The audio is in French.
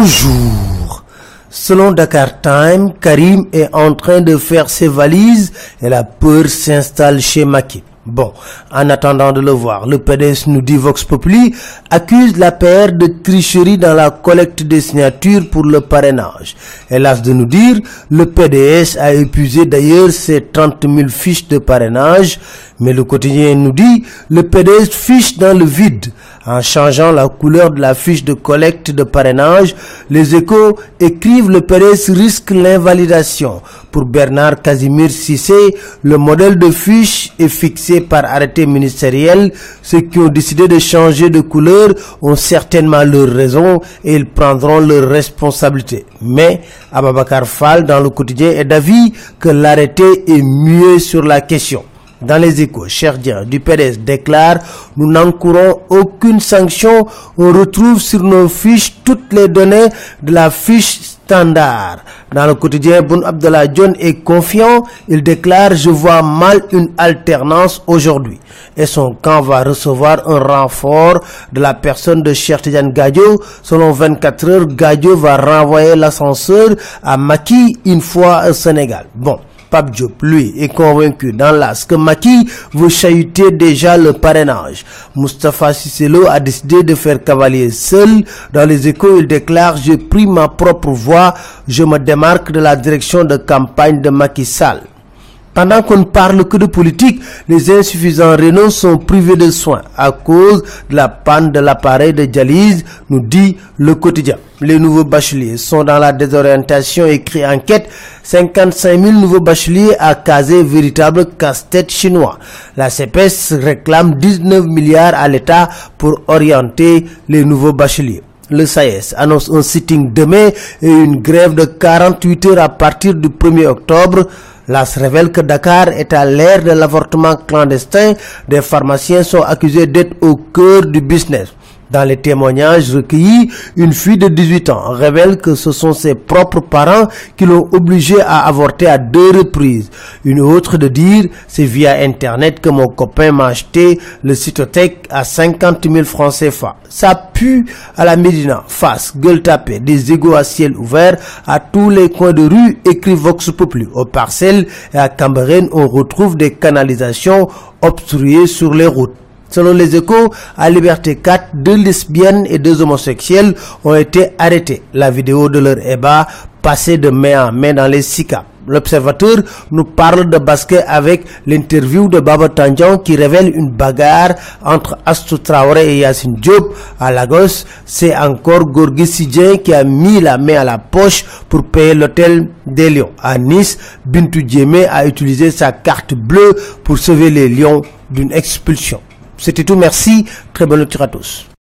Bonjour. Selon Dakar Time, Karim est en train de faire ses valises et la peur s'installe chez Maki. Bon, en attendant de le voir, le PDS nous dit Vox Populi accuse la paire de tricherie dans la collecte des signatures pour le parrainage. Hélas de nous dire, le PDS a épuisé d'ailleurs ses 30 000 fiches de parrainage, mais le quotidien nous dit le PDS fiche dans le vide. En changeant la couleur de la fiche de collecte de parrainage, les échos écrivent le PDS risque l'invalidation. Pour Bernard Casimir Sissé, le modèle de fiche est fixé par arrêté ministériel. Ceux qui ont décidé de changer de couleur ont certainement leurs raisons et ils prendront leurs responsabilités. Mais Ababakar Fall dans le quotidien est d'avis que l'arrêté est mieux sur la question. Dans les échos, Cher du PDS déclare Nous n'encourons aucune sanction. On retrouve sur nos fiches toutes les données de la fiche standard. Dans le quotidien, Boun Abdallah John est confiant. Il déclare Je vois mal une alternance aujourd'hui. Et son camp va recevoir un renfort de la personne de Cher Tidiane Gadio. Selon 24 heures, Gadio va renvoyer l'ascenseur à Maki une fois au Sénégal. Bon. Pape Diop, lui, est convaincu dans l'as que Maki veut chahuter déjà le parrainage. Mustafa Sisselo a décidé de faire cavalier seul. Dans les échos, il déclare « J'ai pris ma propre voie, je me démarque de la direction de campagne de Macky Sall ». Pendant qu'on ne parle que de politique, les insuffisants rénaux sont privés de soins à cause de la panne de l'appareil de dialyse, nous dit le quotidien. Les nouveaux bacheliers sont dans la désorientation, écrit enquête. 55 000 nouveaux bacheliers à caser véritable casse-tête chinois. La CPS réclame 19 milliards à l'État pour orienter les nouveaux bacheliers. Le SAES annonce un sitting demain et une grève de 48 heures à partir du 1er octobre. L'AS révèle que Dakar est à l'ère de l'avortement clandestin. Des pharmaciens sont accusés d'être au cœur du business. Dans les témoignages recueillis, une fille de 18 ans révèle que ce sont ses propres parents qui l'ont obligée à avorter à deux reprises. Une autre de dire, c'est via internet que mon copain m'a acheté le cytotech à 50 000 francs CFA. Ça pue à la Médina, face, gueule tapée, des égaux à ciel ouvert à tous les coins de rue, écrit Vox Populi. Au parcelles et à Cambérène, on retrouve des canalisations obstruées sur les routes. Selon les échos, à Liberté 4, deux lesbiennes et deux homosexuels ont été arrêtés. La vidéo de leur ébat passée de main en main dans les SICA. L'observateur nous parle de basket avec l'interview de Baba Tanjan qui révèle une bagarre entre Astou Traoré et Yassine Diop à Lagos. C'est encore Gorgui Sidien qui a mis la main à la poche pour payer l'hôtel des Lions. À Nice, Bintou Djemé a utilisé sa carte bleue pour sauver les Lions d'une expulsion. C'était tout, merci, très bonne lecture à tous.